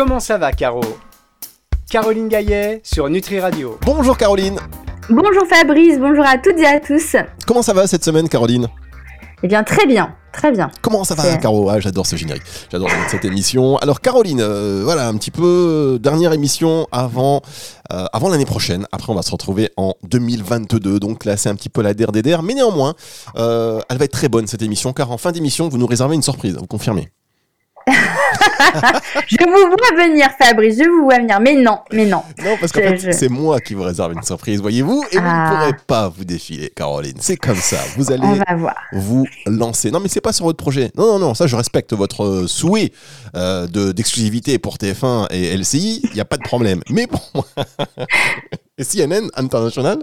Comment ça va, Caro Caroline Gaillet sur Nutri Radio. Bonjour Caroline. Bonjour Fabrice, bonjour à toutes et à tous. Comment ça va cette semaine, Caroline Eh bien, très bien, très bien. Comment ça va, Caro ah, J'adore ce générique. J'adore cette émission. Alors, Caroline, euh, voilà, un petit peu euh, dernière émission avant, euh, avant l'année prochaine. Après, on va se retrouver en 2022. Donc là, c'est un petit peu la DRDR. Mais néanmoins, euh, elle va être très bonne cette émission, car en fin d'émission, vous nous réservez une surprise. Vous confirmez Je vous vois venir, Fabrice, je vous vois venir. Mais non, mais non. Non, parce qu'en Je- fait, je- c'est moi qui vous réserve une surprise, voyez-vous. Et vous Ah. ne pourrez pas vous défiler, Caroline. C'est comme ça. Vous allez vous lancer. Non, mais c'est pas sur votre projet. Non, non, non, ça, je respecte votre euh, souhait euh, de- d'exclusivité pour TF1 et LCI. Il n'y a pas de problème. Mais bon. Et CNN International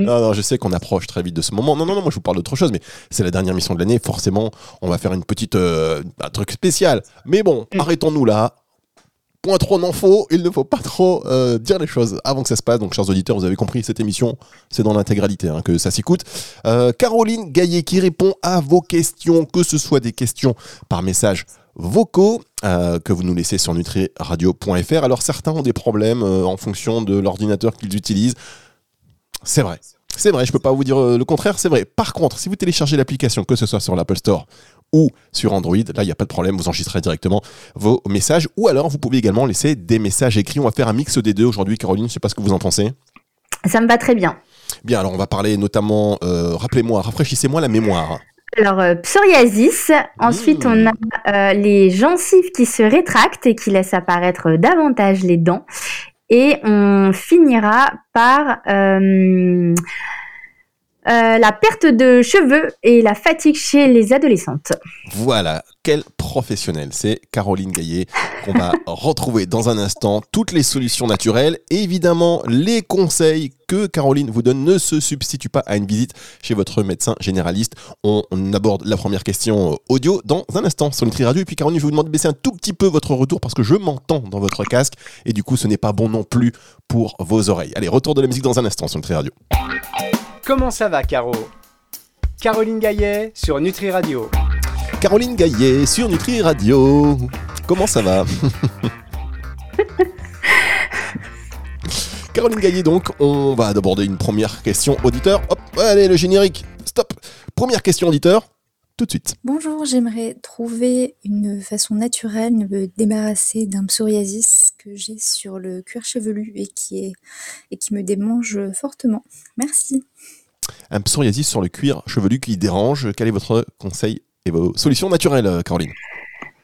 Non, non, je sais qu'on approche très vite de ce moment. Non, non, non, moi, je vous parle d'autre chose, mais c'est la dernière mission de l'année. Forcément, on va faire une petite. euh, un truc spécial. Mais bon, Mm. arrêtons-nous là. Point trop n'en faut, il ne faut pas trop euh, dire les choses avant que ça se passe. Donc, chers auditeurs, vous avez compris, cette émission, c'est dans l'intégralité hein, que ça s'écoute. Euh, Caroline Gaillet qui répond à vos questions, que ce soit des questions par message vocaux euh, que vous nous laissez sur nutriradio.fr. Alors, certains ont des problèmes euh, en fonction de l'ordinateur qu'ils utilisent. C'est vrai. C'est vrai, je peux pas vous dire euh, le contraire, c'est vrai. Par contre, si vous téléchargez l'application, que ce soit sur l'Apple Store ou sur Android, là, il n'y a pas de problème, vous enregistrez directement vos messages. Ou alors, vous pouvez également laisser des messages écrits. On va faire un mix des deux aujourd'hui, Caroline, je sais pas ce que vous en pensez. Ça me va très bien. Bien, alors on va parler notamment, euh, rappelez-moi, rafraîchissez-moi la mémoire. Alors, euh, psoriasis. Ensuite, on a euh, les gencives qui se rétractent et qui laissent apparaître davantage les dents. Et on finira par euh, euh, la perte de cheveux et la fatigue chez les adolescentes. Voilà, quel professionnel. C'est Caroline Gaillet qu'on va retrouver dans un instant. Toutes les solutions naturelles, évidemment, les conseils que Caroline vous donne ne se substituent pas à une visite chez votre médecin généraliste. On, on aborde la première question euh, audio dans un instant sur Nutri Radio. Et puis Caroline, je vous demande de baisser un tout petit peu votre retour parce que je m'entends dans votre casque et du coup, ce n'est pas bon non plus pour vos oreilles. Allez, retour de la musique dans un instant sur Nutri Radio. Comment ça va, Caro? Caroline Gaillet sur Nutri Radio. Caroline Gaillet sur Nutri Radio. Comment ça va? Caroline Gaillet, donc, on va aborder une première question auditeur. Hop, allez, le générique, stop. Première question auditeur, tout de suite. Bonjour, j'aimerais trouver une façon naturelle de me débarrasser d'un psoriasis que j'ai sur le cuir chevelu et qui, est, et qui me démange fortement. Merci. Un psoriasis sur le cuir chevelu qui dérange. Quel est votre conseil et vos solutions naturelles, Caroline?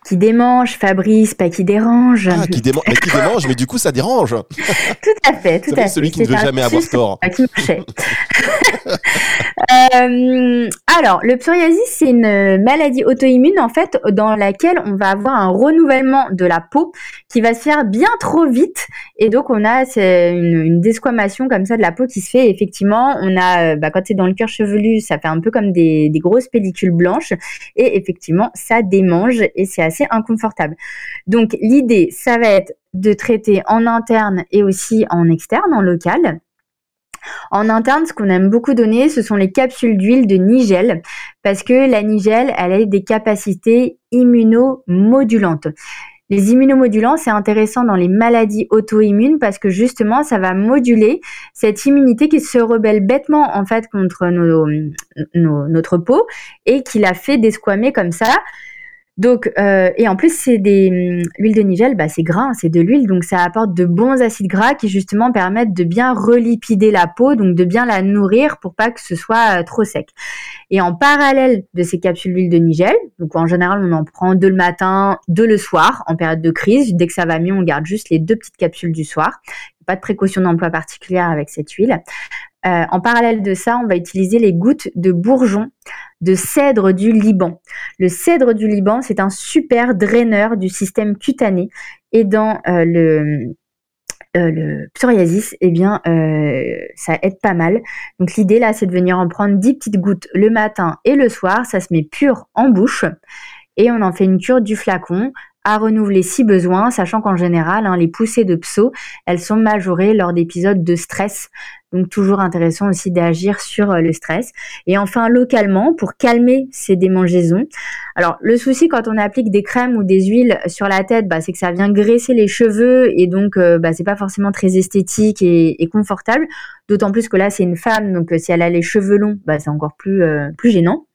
Qui démange, Fabrice, pas qui dérange. Ah, qui, déman- mais qui démange, mais du coup, ça dérange. Tout à fait, tout à fait. celui qui ne veut jamais avoir tort. qui marchait. Euh, alors, le psoriasis, c'est une maladie auto-immune en fait dans laquelle on va avoir un renouvellement de la peau qui va se faire bien trop vite et donc on a une, une desquamation comme ça de la peau qui se fait. Effectivement, on a euh, bah, quand c'est dans le cuir chevelu, ça fait un peu comme des, des grosses pellicules blanches et effectivement, ça démange et c'est assez inconfortable. Donc l'idée, ça va être de traiter en interne et aussi en externe, en local. En interne, ce qu'on aime beaucoup donner, ce sont les capsules d'huile de nigel, parce que la nigel, elle a des capacités immunomodulantes. Les immunomodulants, c'est intéressant dans les maladies auto-immunes parce que justement, ça va moduler cette immunité qui se rebelle bêtement en fait contre notre peau et qui la fait desquamer comme ça. Donc, euh, et en plus, c'est des hum, l'huile de nigel, bah, c'est gras, c'est de l'huile, donc ça apporte de bons acides gras qui justement permettent de bien relipider la peau, donc de bien la nourrir pour pas que ce soit euh, trop sec. Et en parallèle de ces capsules d'huile de nigel, donc en général on en prend deux le matin, deux le soir en période de crise. Dès que ça va mieux, on garde juste les deux petites capsules du soir. Pas de précaution d'emploi particulière avec cette huile. Euh, en parallèle de ça, on va utiliser les gouttes de bourgeon de cèdre du Liban. Le cèdre du Liban, c'est un super draineur du système cutané et dans euh, le euh, le psoriasis, eh bien, euh, ça aide pas mal. Donc l'idée là, c'est de venir en prendre 10 petites gouttes le matin et le soir. Ça se met pur en bouche et on en fait une cure du flacon à renouveler si besoin, sachant qu'en général, hein, les poussées de pso, elles sont majorées lors d'épisodes de stress. Donc toujours intéressant aussi d'agir sur euh, le stress. Et enfin, localement, pour calmer ces démangeaisons. Alors le souci quand on applique des crèmes ou des huiles sur la tête, bah, c'est que ça vient graisser les cheveux et donc euh, bah, c'est pas forcément très esthétique et, confortable. D'autant plus que là c'est une femme, donc euh, si elle a les cheveux longs, bah, c'est encore plus, plus gênant.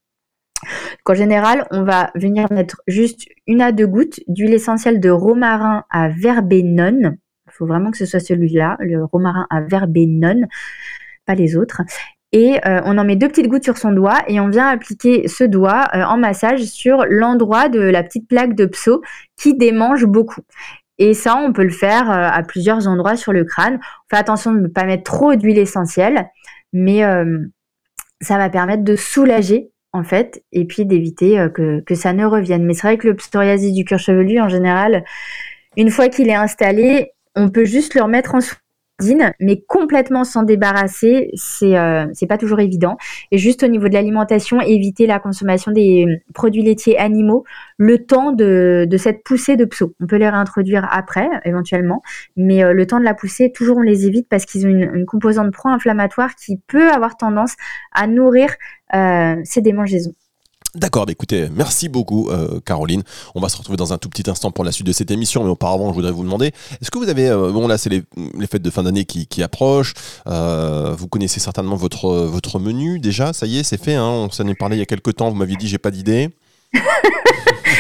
En général, on va venir mettre juste une à deux gouttes d'huile essentielle de romarin à verbenone. Il faut vraiment que ce soit celui-là, le romarin à verbenone, pas les autres. Et euh, on en met deux petites gouttes sur son doigt et on vient appliquer ce doigt euh, en massage sur l'endroit de la petite plaque de pso qui démange beaucoup. Et ça, on peut le faire euh, à plusieurs endroits sur le crâne. On fait attention de ne pas mettre trop d'huile essentielle, mais ça va permettre de soulager en fait, et puis d'éviter euh, que, que, ça ne revienne. Mais c'est vrai que le psoriasis du cuir chevelu, en général, une fois qu'il est installé, on peut juste le remettre en mais complètement s'en débarrasser, c'est euh, c'est pas toujours évident. Et juste au niveau de l'alimentation, éviter la consommation des produits laitiers animaux le temps de, cette poussée de pso. On peut les réintroduire après, éventuellement, mais euh, le temps de la poussée, toujours on les évite parce qu'ils ont une, composante pro-inflammatoire qui peut avoir tendance à nourrir euh, ces démangeaisons. D'accord, bah écoutez, merci beaucoup euh, Caroline. On va se retrouver dans un tout petit instant pour la suite de cette émission, mais auparavant, je voudrais vous demander, est-ce que vous avez, euh, bon là c'est les, fêtes de fin d'année qui, qui, approchent, euh, vous connaissez certainement votre, votre menu déjà, ça y est, c'est fait, hein, on s'en est parlé il y a quelques temps, vous m'aviez dit j'ai pas d'idée.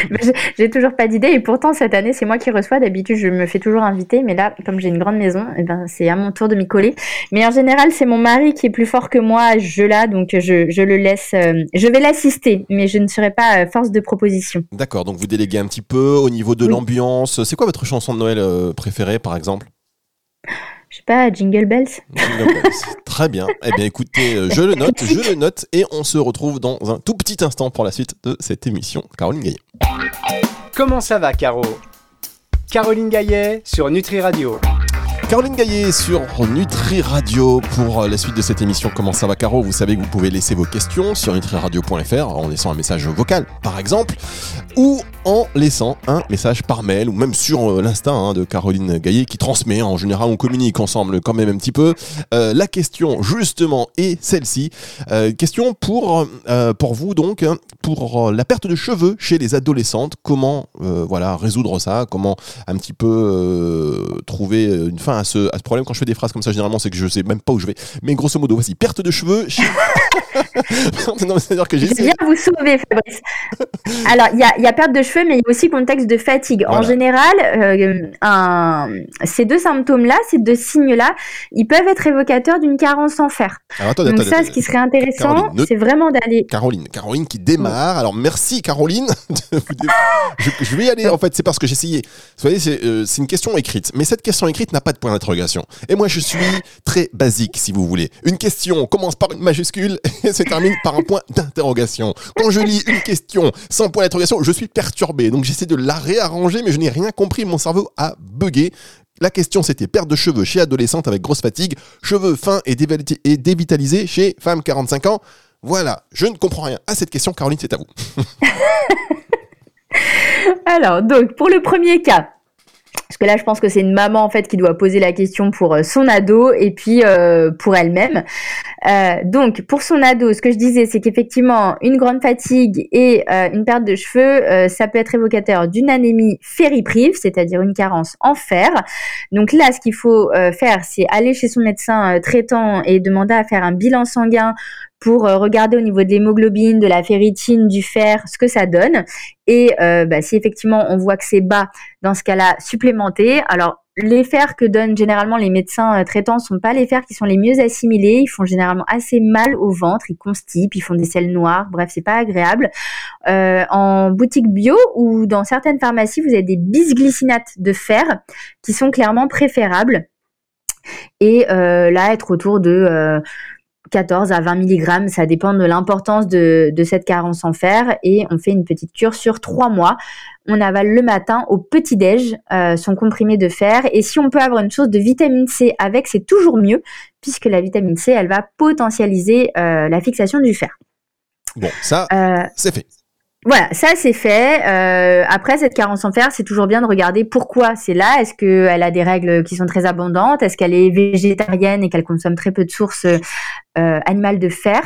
j'ai toujours pas d'idée et pourtant cette année c'est moi qui reçois. D'habitude je me fais toujours inviter, mais là comme j'ai une grande maison, et eh ben c'est à mon tour de m'y coller. Mais en général c'est mon mari qui est plus fort que moi je là, donc je, je le laisse. Euh, je vais l'assister, mais je ne serai pas euh, force de proposition. D'accord, donc vous déléguez un petit peu au niveau de l'ambiance. C'est quoi votre chanson de Noël euh, préférée par exemple? Je sais pas, Jingle Bells. Jingle Bells. Très bien. Eh bien, écoutez, je le note, je le note, et on se retrouve dans un tout petit instant pour la suite de cette émission. Caroline Gaillet. Comment ça va, Caro? Caroline Gaillet sur Nutri Radio. Caroline Gaillet sur Nutri Radio pour la suite de cette émission Comment ça va Caro? Vous savez que vous pouvez laisser vos questions sur nutriradio.fr en laissant un message vocal par exemple ou en laissant un message par mail ou même sur euh, l'insta hein, de Caroline Gaillet qui transmet. En général, on communique ensemble quand même un petit peu. Euh, la question justement est celle-ci. Euh, question pour, pour vous donc, pour la perte de cheveux chez les adolescentes. Comment voilà résoudre ça? Comment un petit peu trouver une fin à ce, à ce problème Quand je fais des phrases comme ça, généralement, c'est que je sais même pas où je vais. Mais grosso modo, voici perte de cheveux chez... non, c'est-à-dire que Je viens vous sauver, Fabrice. Alors, il y a, y a, perte de cheveux, mais il y a aussi contexte de fatigue. En général, euh, un... ces deux symptômes-là, ces deux signes-là, ils peuvent être évocateurs d'une carence en fer. Donc ça, ce qui serait intéressant, c'est vraiment d'aller... Caroline, Caroline qui démarre. Alors, merci Caroline. je, je, vais y aller, en fait, c'est parce que j'ai essayé. Vous voyez, euh, c'est une question écrite. Mais cette question écrite n'a pas de point d'interrogation. Et moi, je suis très basique, si vous voulez. Une question commence par une majuscule et se termine par un point d'interrogation. Quand je lis une question sans point d'interrogation, je suis perturbé. Donc j'essaie de la réarranger, mais je n'ai rien compris. Mon cerveau a bugué. La question c'était perte de cheveux chez adolescente avec grosse fatigue, cheveux fins et, dévitalisés chez femme 45 ans. Voilà, je ne comprends rien à cette question. Caroline, c'est à vous. Alors, donc, pour le premier cas, parce que là, je pense que c'est une maman en fait qui doit poser la question pour euh, son ado et puis euh, pour elle-même. Euh, donc, pour son ado, ce que je disais, c'est qu'effectivement, une grande fatigue et une perte de cheveux, ça peut être évocateur d'une anémie fériprive, c'est-à-dire une carence en fer. Donc là, ce qu'il faut faire, c'est aller chez son médecin traitant et demander à faire un bilan sanguin pour euh, regarder au niveau de l'hémoglobine, de la ferritine, du fer, ce que ça donne. Et euh, bah, si effectivement on voit que c'est bas, dans ce cas-là, supplémenter. Alors les fers que donnent généralement les médecins euh, traitants sont pas les fers qui sont les mieux assimilés. Ils font généralement assez mal au ventre, ils constipent, ils font des selles noires. Bref, c'est pas agréable. en boutique bio ou dans certaines pharmacies, vous avez des bisglycinates de fer qui sont clairement préférables. Et là, être autour de 14 à 20 mg, ça dépend de l'importance de, cette carence en fer et on fait une petite cure sur trois mois. On avale le matin au petit-déj euh, son comprimé de fer et si on peut avoir une source de vitamine C avec, c'est toujours mieux puisque la vitamine C, elle va potentialiser euh, la fixation du fer. Bon, ça, euh, c'est fait. Voilà, ça c'est fait. Euh, après cette carence en fer, c'est toujours bien de regarder pourquoi c'est là. Est-ce qu'elle a des règles qui sont très abondantes? Est-ce qu'elle est végétarienne et qu'elle consomme très peu de sources euh, animales de fer?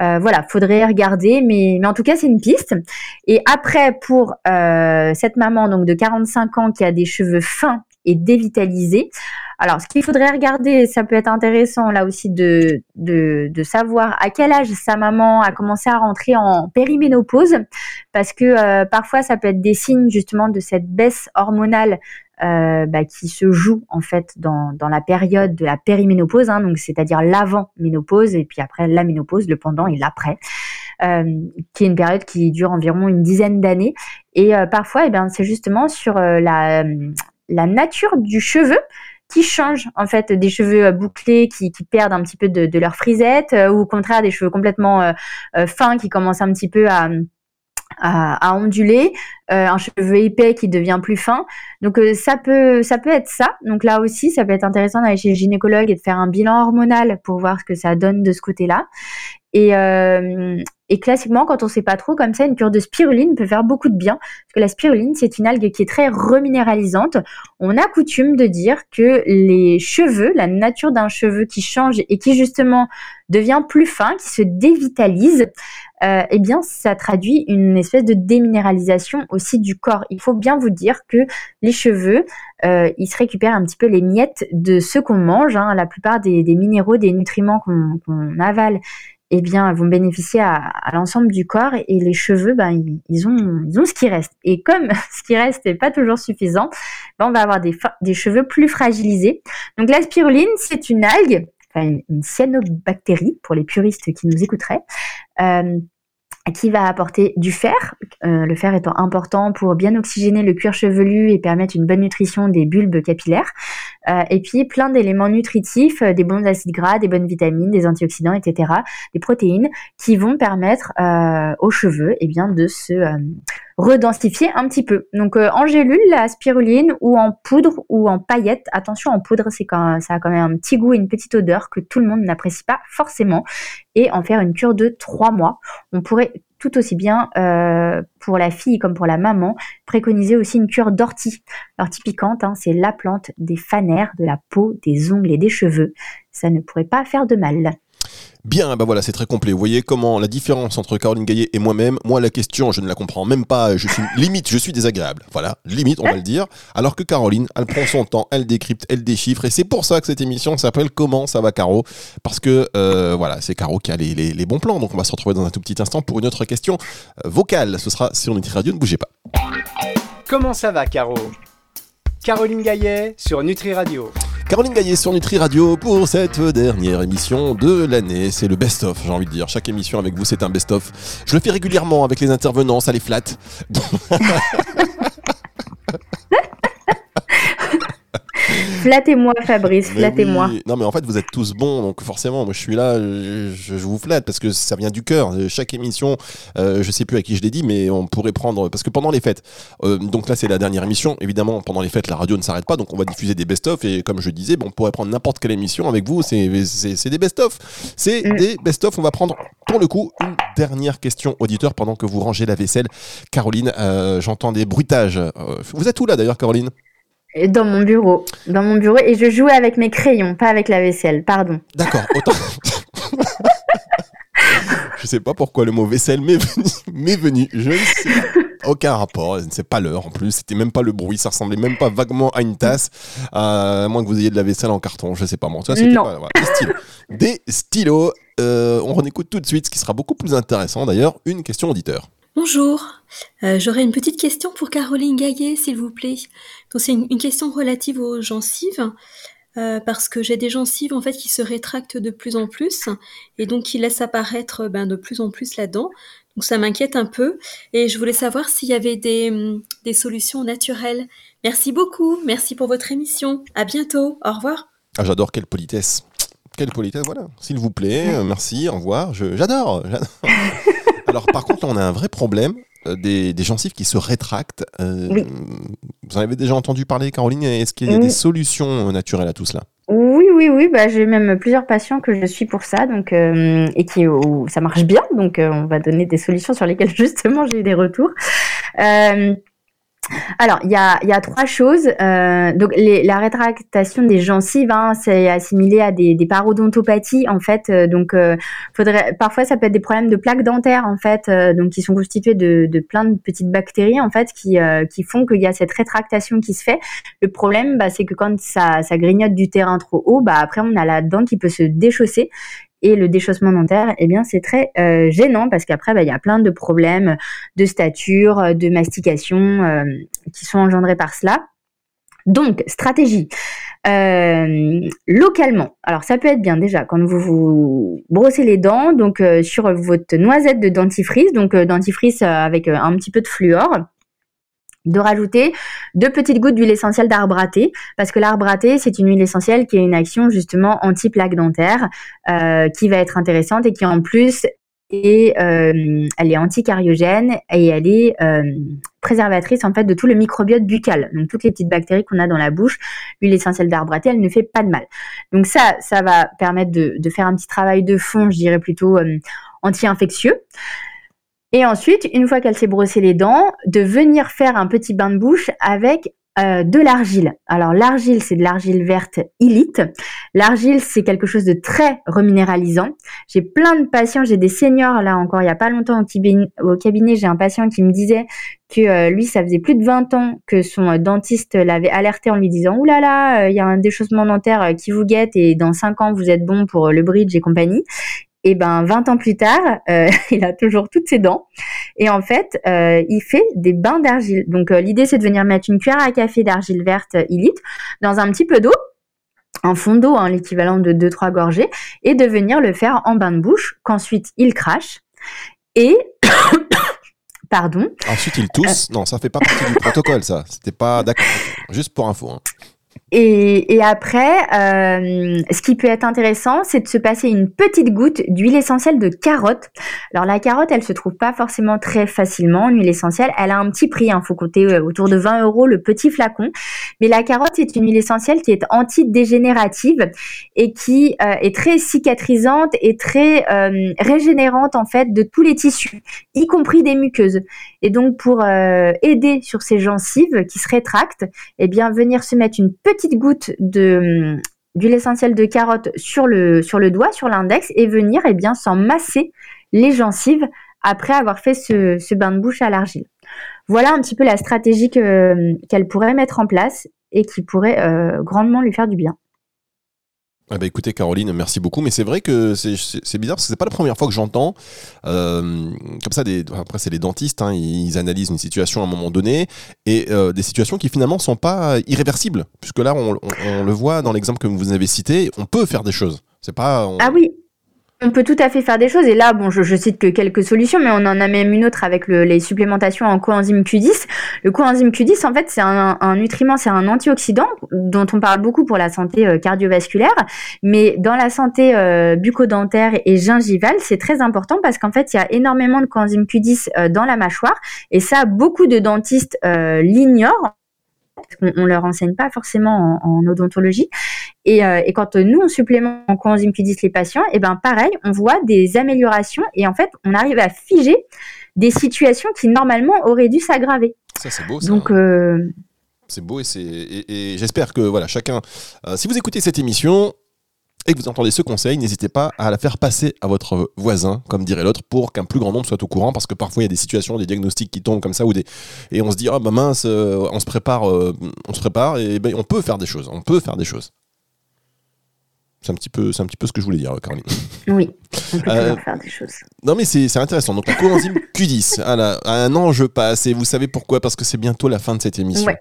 Euh, Voilà, faudrait regarder, mais, mais en tout cas c'est une piste. Et après pour euh, cette maman donc de 45 ans qui a des cheveux fins et dévitalisés, alors, ce qu'il faudrait regarder, ça peut être intéressant là aussi de, de, savoir à quel âge sa maman a commencé à rentrer en périménopause, parce que euh, parfois ça peut être des signes justement de cette baisse hormonale euh, bah, qui se joue en fait dans, la période de la périménopause, hein, donc c'est-à-dire l'avant ménopause et puis après la ménopause, le pendant et l'après. Euh, qui est une période qui dure environ une dizaine d'années. Et parfois, eh bien, c'est justement sur la, la nature du cheveu qui changent en fait des cheveux euh, bouclés qui, perdent un petit peu de, leur frisette euh, ou au contraire des cheveux complètement euh, fins qui commencent un petit peu à onduler, un cheveu épais qui devient plus fin. Donc ça peut ça peut être ça. Donc là aussi ça peut être intéressant d'aller chez le gynécologue et de faire un bilan hormonal pour voir ce que ça donne de ce côté-là. Et, euh, classiquement, quand on ne sait pas trop, comme ça, une cure de spiruline peut faire beaucoup de bien. Parce que la spiruline, c'est une algue qui est très reminéralisante. On a coutume de dire que les cheveux, la nature d'un cheveu qui change et qui justement devient plus fin, qui se dévitalise, euh, eh bien, ça traduit une espèce de déminéralisation du corps. Il faut bien vous dire que les cheveux, euh, ils se récupèrent un petit peu les miettes de ce qu'on mange. Hein. La plupart des, minéraux, des nutriments qu'on qu avale eh bien, vont bénéficier à, l'ensemble du corps et les cheveux, ben, ils, ont, ce qui reste. Et comme ce qui reste n'est pas toujours suffisant, ben, on va avoir des, cheveux plus fragilisés. Donc, la spiruline, c'est une algue, une, cyanobactérie pour les puristes qui nous écouteraient, euh, qui va apporter du fer, euh, le fer étant important pour bien oxygéner le cuir chevelu et permettre une bonne nutrition des bulbes capillaires, euh, et puis plein d'éléments nutritifs, euh, des bons acides gras, des bonnes vitamines, des antioxydants, etc., des protéines qui vont permettre euh, aux cheveux eh bien, de se redensifier un petit peu. Donc en gélule, la spiruline, ou en poudre, ou en paillettes. Attention, en poudre, c'est quand ça a quand même un petit goût et une petite odeur que tout le monde n'apprécie pas forcément. Et en faire une cure de trois mois. On pourrait tout aussi bien euh, pour la fille comme pour la maman, préconiser aussi une cure d'ortie. L'ortie piquante, hein, c'est la plante des fanères, de la peau, des ongles et des cheveux. Ça ne pourrait pas faire de mal. Bien, bah voilà, c'est très complet. Vous voyez comment la différence entre Caroline Gaillet et moi-même, moi la question, je ne la comprends même pas, je suis limite, je suis désagréable. Voilà, limite, on va le dire. Alors que Caroline, elle prend son temps, elle décrypte, elle déchiffre, et c'est pour ça que cette émission s'appelle Comment ça va Caro? Parce que euh, voilà, c'est Caro qui a les, les, les, bons plans. Donc on va se retrouver dans un tout petit instant pour une autre question euh, vocale. Ce sera sur Nutri Radio, ne bougez pas. Comment ça va Caro? Caroline Gaillet sur Nutri Radio. Caroline Gaillet sur Nutri Radio pour cette dernière émission de l'année. C'est le best-of, j'ai envie de dire. Chaque émission avec vous, c'est un best-of. Je le fais régulièrement avec les intervenants, ça les flatte. Flattez-moi, Fabrice, flattez-moi. Oui. Non, mais en fait, vous êtes tous bons, donc forcément, moi je suis là, je, je vous flatte parce que ça vient du cœur. Chaque émission, euh, je sais plus à qui je l'ai dit, mais on pourrait prendre. Parce que pendant les fêtes, euh, donc là, c'est la dernière émission. Évidemment, pendant les fêtes, la radio ne s'arrête pas, donc on va diffuser des best-of. Et comme je disais, bon, on pourrait prendre n'importe quelle émission avec vous, c'est des best-of. C'est mm. des best-of. On va prendre pour le coup une dernière question auditeur pendant que vous rangez la vaisselle. Caroline, euh, j'entends des bruitages. vous êtes où là d'ailleurs, Caroline? Dans mon bureau. Dans mon bureau. Et je jouais avec mes crayons, pas avec la vaisselle. Pardon. D'accord. Autant. je sais pas pourquoi le mot vaisselle m'est venu. M'est venu. Je ne sais. Aucun rapport. C'est pas l'heure en plus. C'était même pas le bruit. Ça ressemblait même pas vaguement à une tasse. Euh, à moins que vous ayez de la vaisselle en carton. Je sais pas. Moi, c'était pas. Voilà. Des stylos. Des stylos. Euh, on écoute tout de suite ce qui sera beaucoup plus intéressant d'ailleurs. Une question auditeur. Bonjour, euh, j'aurais une petite question pour Caroline Gaillet, s'il vous plaît. Donc c'est une, une, question relative aux gencives, euh, parce que j'ai des gencives en fait qui se rétractent de plus en plus et donc qui laissent apparaître ben, de plus en plus la dent. Donc ça m'inquiète un peu et je voulais savoir s'il y avait des, des solutions naturelles. Merci beaucoup, merci pour votre émission. À bientôt, au revoir. Ah, j'adore quelle politesse. Quelle politesse, voilà. S'il vous plaît, euh, merci, au revoir. J'adore. Alors par contre, on a un vrai problème euh, des, des, gencives qui se rétractent. Euh, oui. Vous en avez déjà entendu parler, Caroline? Est-ce qu'il y a oui. des solutions naturelles à tout cela? Oui, oui, oui. Bah, j'ai même plusieurs patients que je suis pour ça, donc euh, et qui où ça marche bien. Donc, euh, on va donner des solutions sur lesquelles justement j'ai eu des retours. Euh, alors, il y a, trois choses. Euh, donc, la rétractation des gencives, hein, c'est assimilé à des, parodontopathies, en fait. Euh, donc, euh, faudrait, parfois, ça peut être des problèmes de plaques dentaires, en fait, donc qui sont constituées de, plein de petites bactéries, en fait, qui, qui font qu'il y a cette rétractation qui se fait. Le problème, bah, c'est que quand ça, ça grignote du terrain trop haut, bah, après, on a la dent qui peut se déchausser et le déchaussement dentaire, eh bien, c'est très euh, gênant parce qu'après, bah, il y a plein de problèmes de stature, de mastication euh, qui sont engendrés par cela. Donc, stratégie. Euh, localement, alors ça peut être bien déjà quand vous vous brossez les dents, donc euh, sur votre noisette de dentifrice, donc euh, dentifrice avec un petit peu de fluor, de rajouter deux petites gouttes d'huile essentielle d'arbre à thé, parce que l'arbre à thé, c'est une huile essentielle qui a une action justement anti-plaque dentaire, euh, qui va être intéressante et qui en plus est, euh, elle est anticariogène et elle est euh, préservatrice en fait de tout le microbiote buccal, donc toutes les petites bactéries qu'on a dans la bouche. L'huile essentielle d'arbre à thé, elle ne fait pas de mal. Donc ça, ça va permettre de, de faire un petit travail de fond, je dirais plutôt euh, anti-infectieux. Et ensuite, une fois qu'elle s'est brossée les dents, de venir faire un petit bain de bouche avec euh, de l'argile. Alors l'argile, c'est de l'argile verte illite. L'argile, c'est quelque chose de très reminéralisant. J'ai plein de patients, j'ai des seniors là encore, il n'y a pas longtemps au cabinet, j'ai un patient qui me disait que euh, lui, ça faisait plus de 20 ans que son euh, dentiste l'avait alerté en lui disant « Ouh là là, il y a un déchaussement dentaire qui vous guette et dans 5 ans, vous êtes bon pour le bridge et compagnie ». Et ben 20 ans plus tard, euh, il a toujours toutes ses dents. Et en fait, euh, il fait des bains d'argile. Donc euh, l'idée, c'est de venir mettre une cuillère à café d'argile verte illite dans un petit peu d'eau, en fond d'eau, hein, l'équivalent de 2-3 gorgées, et de venir le faire en bain de bouche, qu'ensuite il crache. Et Pardon. Ensuite, il tousse. Non, ça fait pas partie du protocole, ça. C'était pas d'accord. Juste pour info. hein. Et, après, euh, ce qui peut être intéressant, c'est de se passer une petite goutte d'huile essentielle de carotte. Alors la carotte, elle se trouve pas forcément très facilement en huile essentielle. Elle a un petit prix, il faut compter euh, autour de 20 euros le petit flacon. Mais la carotte, c'est une huile essentielle qui est antidégénérative et qui euh, est très cicatrisante et très euh, régénérante en fait de tous les tissus, y compris des muqueuses. Et donc pour euh, aider sur ces gencives qui se rétractent, eh bien venir se mettre une petite goutte hum, d'huile essentielle de carotte sur le sur le doigt, sur l'index, et venir eh bien s'en masser les gencives après avoir fait ce, ce bain de bouche à l'argile. Voilà un petit peu la stratégie que- qu'elle pourrait mettre en place et qui pourrait euh, grandement lui faire du bien. Ah bah écoutez Caroline, merci beaucoup. Mais c'est vrai que c'est- bizarre parce que c'est pas la première fois que j'entends euh, comme ça. Des, après c'est les dentistes, hein, ils analysent une situation à un moment donné et euh, des situations qui finalement sont pas irréversibles, puisque là on, on- on le voit dans l'exemple que vous avez cité, on peut faire des choses. C'est pas. on- Ah oui, on peut tout à fait faire des choses. Et là, bon, je, je cite que quelques solutions, mais on en a même une autre avec le- les supplémentations en coenzyme Q10. Le coenzyme Q10, en fait, c'est un, un nutriment, c'est un antioxydant dont on parle beaucoup pour la santé euh, cardiovasculaire, mais dans la santé euh, bucco-dentaire et gingivale, c'est très important parce qu'en fait, il y a énormément de coenzyme Q10 euh, dans la mâchoire, et ça, beaucoup de dentistes euh, l'ignorent. Parce qu'on- On leur enseigne pas forcément en, en odontologie. Et, euh, et quand nous, on supplémente en coenzyme Q10 les patients, et ben pareil, on voit des améliorations et en fait, on arrive à figer des situations qui normalement auraient dû s'aggraver. Ça c'est beau. Ça. Donc, euh, C'est beau et, et j'espère que voilà chacun. euh, si vous écoutez cette émission et que vous entendez ce conseil, n'hésitez pas à la faire passer à votre voisin, comme dirait l'autre, pour qu'un plus grand nombre soit au courant, parce que parfois il y a des situations, des diagnostics qui tombent comme ça ou des et on se dit ah bah mince, euh, on se prépare, euh, on se prépare et ben on peut faire des choses, on peut faire des choses. C'est un petit peu, c'est un petit peu ce que je voulais dire, Caroline. oui, on peut Euh, faire des choses. Non mais c'est c'est intéressant. Donc la coenzyme Q10, ah là, un an je passe et vous savez pourquoi? Parce que c'est bientôt la fin de cette émission, Ouais.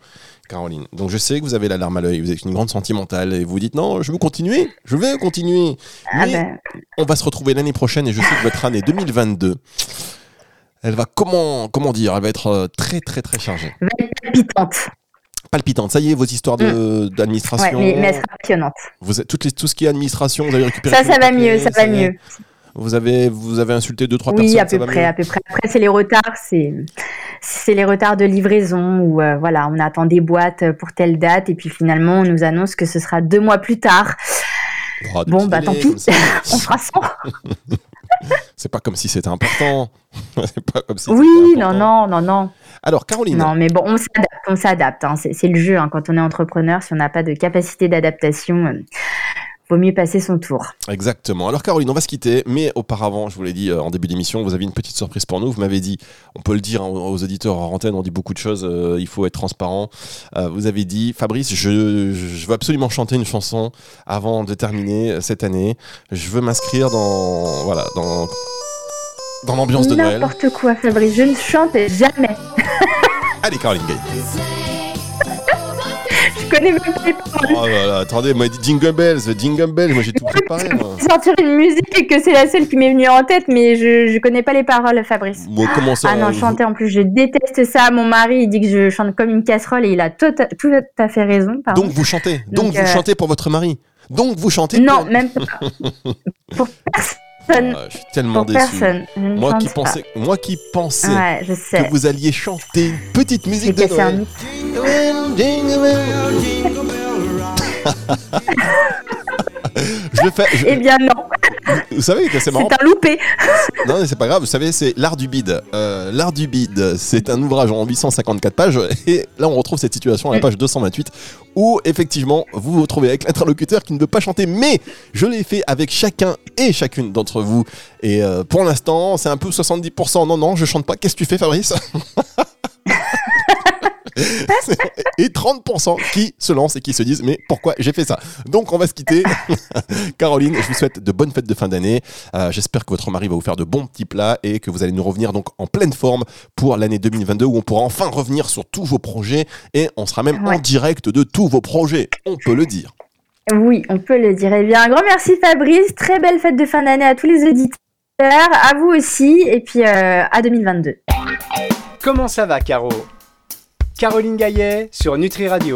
Caroline. Donc je sais que vous avez la larme à l'œil, vous êtes une grande sentimentale et vous dites non, je veux continuer, je vais continuer. Ah Mais ben, on va se retrouver l'année prochaine et je sais que votre année 2022, elle va comment comment dire, elle va être euh, très très très chargée, va être palpitante. palpitante. Ça y est, vos histoires Ouais, d'administration, mais, mais elle sera passionnante. vous êtes- toutes les, tout ce qui est administration, vous avez récupéré. Ça, ça va mieux, ça va mieux. Vous avez vous avez insulté deux trois Oui, personnes. à ça peu va près, mieux à peu près. Après, c'est les retards, c'est c'est les retards de livraison ou euh, voilà, on attend des boîtes pour telle date et puis finalement on nous annonce que ce sera deux mois plus tard. Oh, Bon, bah tant pis, ça. on fera sans. C'est pas comme si c'était important. C'est pas comme si Oui, non, non, non, non. Alors, Caroline, Non, mais bon, on s'adapte, on s'adapte. hein. C'est c'est le jeu hein. quand on est entrepreneur. Si on n'a pas de capacité d'adaptation, euh, vaut mieux passer son tour. Exactement. Alors Caroline, on va se quitter, mais auparavant, je vous l'ai dit euh, en début d'émission, vous avez une petite surprise pour nous. Vous m'avez dit, on peut le dire hein, aux auditeurs en antenne, on dit beaucoup de choses, euh, il faut être transparent. Euh, vous avez dit, Fabrice, je, je veux absolument chanter une chanson avant de terminer cette année. Je veux m'inscrire dans voilà dans dans l'ambiance de Noël. N'importe quoi, Fabrice. Je ne chante jamais. Allez Caroline Gay. Je connais même pas les paroles. Oh là là, attendez, moi dit Jingle Bells, Jingle Bells, moi j'ai tout préparé. moi. sortir une musique et que c'est la seule qui m'est venue en tête, mais je, je connais pas les paroles, Fabrice. Moi, comment ça Ah non, vous- chanter en plus, je déteste ça. Mon mari, il dit que je chante comme une casserole et il a tout à, tout à fait raison. Pardon. Donc vous chantez, donc, Donc, vous euh, chantez pour votre mari. Donc vous chantez non, pour... même pas. Pour personne. Ah, je suis tellement déçu. personne. Moi qui pensais, moi qui pensais Ouais, je sais. que vous alliez chanter une petite musique de Noël. Je le fais. je- Eh bien non, Vous savez que c'est marrant. c'est un loupé. Non, mais c'est pas grave. Vous savez, c'est l'art du bide. Euh, l'art du bide, c'est un ouvrage en 854 pages. Et là, on retrouve cette situation à la page 228 où effectivement, vous vous retrouvez avec l'interlocuteur qui ne veut pas chanter. Mais je l'ai fait avec chacun et chacune d'entre vous. Et euh, pour l'instant, c'est un peu 70%. Non, non, je chante pas. Qu'est-ce que tu fais, Fabrice? et 30% qui se lancent et qui se disent mais pourquoi j'ai fait ça? Donc on va se quitter. Caroline je vous souhaite de bonnes fêtes de fin d'année. Euh, j'espère que votre mari va vous faire de bons petits plats et que vous allez nous revenir donc en pleine forme pour l'année 2022 où on pourra enfin revenir sur tous vos projets et on sera même en direct de tous vos projets. On peut le dire. Oui, on peut le dire. Eh bien, un grand merci Fabrice. Très belle fête de fin d'année à tous les auditeurs, à vous aussi, et puis euh, à 2022. Comment ça va, Caro? Caroline Gaillet sur Nutri Radio.